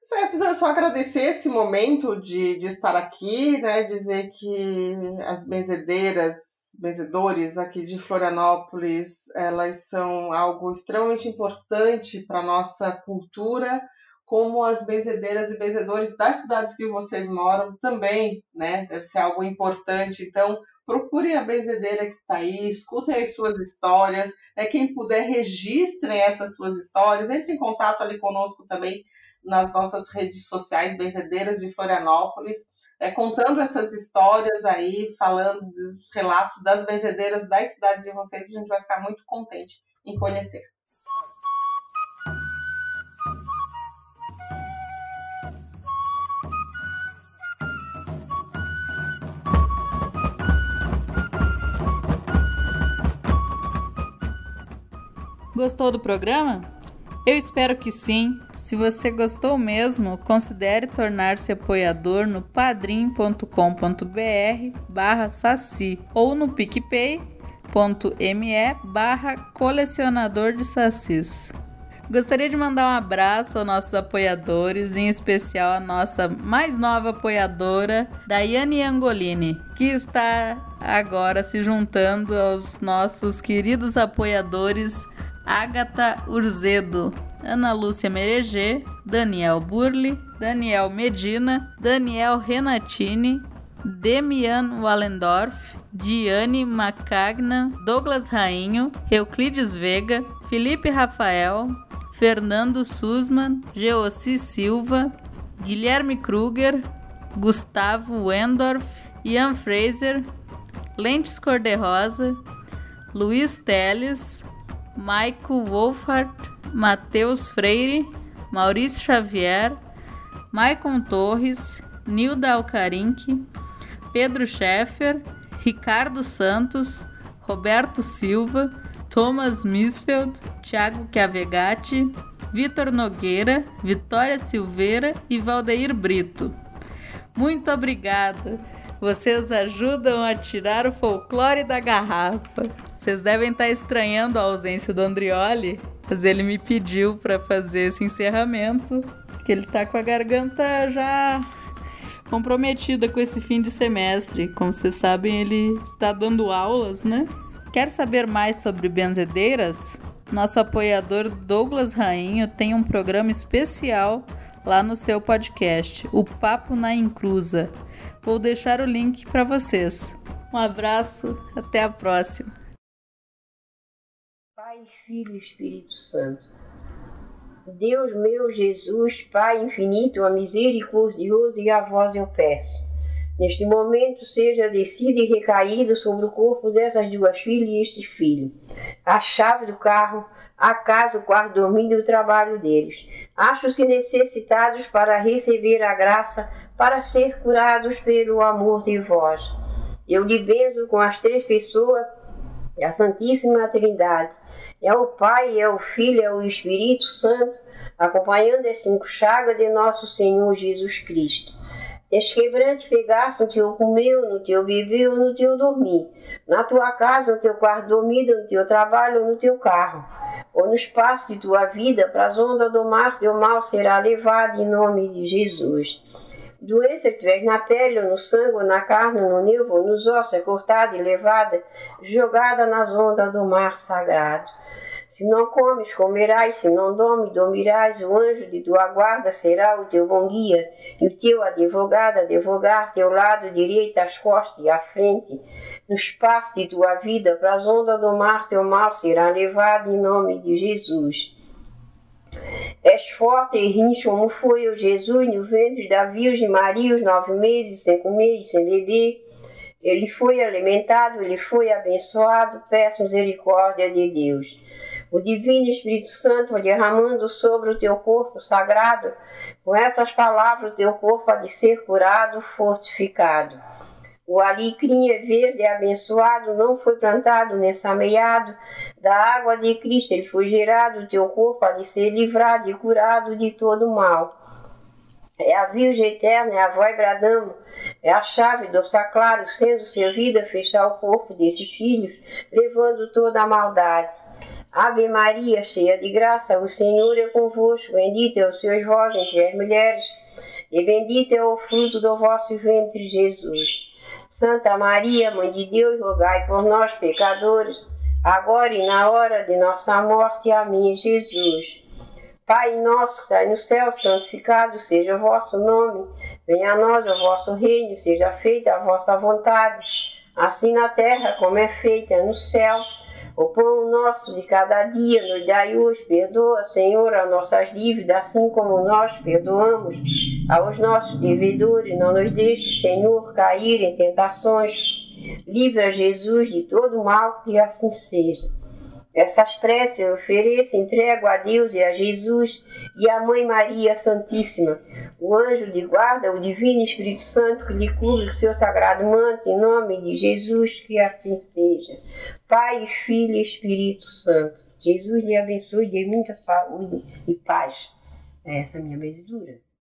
Certo, então eu só agradecer esse momento de, de estar aqui, né? Dizer que as benzedeiras, benzedores aqui de Florianópolis, elas são algo extremamente importante para a nossa cultura como as benzedeiras e benzedores das cidades que vocês moram também, né? Deve ser algo importante. Então, procurem a benzedeira que está aí, escutem as suas histórias. Né? Quem puder, registrem essas suas histórias. Entre em contato ali conosco também nas nossas redes sociais, Benzedeiras de Florianópolis, é, contando essas histórias aí, falando dos relatos das benzedeiras das cidades de vocês. A gente vai ficar muito contente em conhecer. Gostou do programa? Eu espero que sim. Se você gostou mesmo, considere tornar-se apoiador no padrim.com.br barra saci ou no picpay.me barra colecionador de sacis. Gostaria de mandar um abraço aos nossos apoiadores, em especial a nossa mais nova apoiadora, Daiane Angolini, que está agora se juntando aos nossos queridos apoiadores Agatha Urzedo, Ana Lúcia Mereger, Daniel Burli, Daniel Medina, Daniel Renatini, Demian Wallendorf, Diane Macagna, Douglas Rainho, Euclides Vega, Felipe Rafael, Fernando Sussman, Geossi Silva, Guilherme Kruger, Gustavo Wendorf, Ian Fraser, Lentes Cor-de-Rosa, Luiz Teles, Maico Wolfhard, Matheus Freire, Maurício Xavier, Maicon Torres, Nilda Alcarinque, Pedro Scheffer, Ricardo Santos, Roberto Silva, Thomas Misfeld, Thiago Chiavegatti, Vitor Nogueira, Vitória Silveira e Valdeir Brito. Muito obrigada! Vocês ajudam a tirar o folclore da garrafa. Vocês devem estar estranhando a ausência do Andrioli, mas ele me pediu para fazer esse encerramento, que ele tá com a garganta já comprometida com esse fim de semestre. Como vocês sabem, ele está dando aulas, né? Quer saber mais sobre benzedeiras? Nosso apoiador Douglas Rainho tem um programa especial lá no seu podcast, o Papo na Inclusa Vou deixar o link para vocês. Um abraço, até a próxima. Pai, Filho e Espírito Santo. Deus meu Jesus, Pai infinito, a misericordioso e a vós eu peço. Neste momento seja descido e recaído sobre o corpo dessas duas filhas e este filho. A chave do carro, a casa, o quarto dormindo e o trabalho deles. Acho-se necessitados para receber a graça, para ser curados pelo amor de vós. Eu lhe benzo com as três pessoas a Santíssima Trindade. É o Pai, é o Filho, é o Espírito Santo, acompanhando as cinco chagas de nosso Senhor Jesus Cristo. Desquebrante pegasse no teu comeu, no teu bebeu, no teu dormir, na tua casa, no teu quarto dormido, no teu trabalho, no teu carro, ou no espaço de tua vida, para as ondas do mar, teu mal será levado em nome de Jesus. Doença que tiver na pele, ou no sangue, ou na carne, ou no nervo, ou nos ossos, é cortada e levada, jogada nas ondas do mar sagrado. Se não comes, comerás, se não dormes, dormirás, o anjo de tua guarda será o teu bom guia, e o teu advogado advogar teu lado direito, as costas e a frente. No espaço de tua vida, para as ondas do mar, teu mal será levado em nome de Jesus. És forte e rins como foi o Jesus no ventre da Virgem Maria, os nove meses, sem comer e sem beber. Ele foi alimentado, ele foi abençoado, peço misericórdia de Deus o Divino Espírito Santo derramando sobre o teu corpo sagrado, com essas palavras o teu corpo há de ser curado, fortificado. O alecrim é verde, é abençoado, não foi plantado nem sameado. Da água de Cristo ele foi gerado, o teu corpo há de ser livrado e curado de todo mal. É a Virgem Eterna, é a voz bradando, é a chave do sacrário sendo servida a fechar o corpo desses filhos, levando toda a maldade. Ave Maria, cheia de graça, o Senhor é convosco. Bendita é o Senhor vós entre as mulheres, e bendito é o fruto do vosso ventre, Jesus. Santa Maria, Mãe de Deus, rogai por nós, pecadores, agora e na hora de nossa morte. Amém, Jesus. Pai nosso que está no céu, santificado seja o vosso nome. Venha a nós o vosso reino, seja feita a vossa vontade, assim na terra como é feita no céu. O pão nosso de cada dia nos dai hoje, perdoa, Senhor, as nossas dívidas, assim como nós perdoamos aos nossos devedores. Não nos deixe, Senhor, cair em tentações. Livra Jesus de todo mal, e assim seja. Essas preces eu ofereço, entrego a Deus e a Jesus e à Mãe Maria Santíssima, o anjo de guarda, o Divino Espírito Santo que lhe cubre com seu sagrado manto, em nome de Jesus, que assim seja. Pai, Filho e Espírito Santo. Jesus lhe abençoe, dê muita saúde e paz. É essa minha mesura.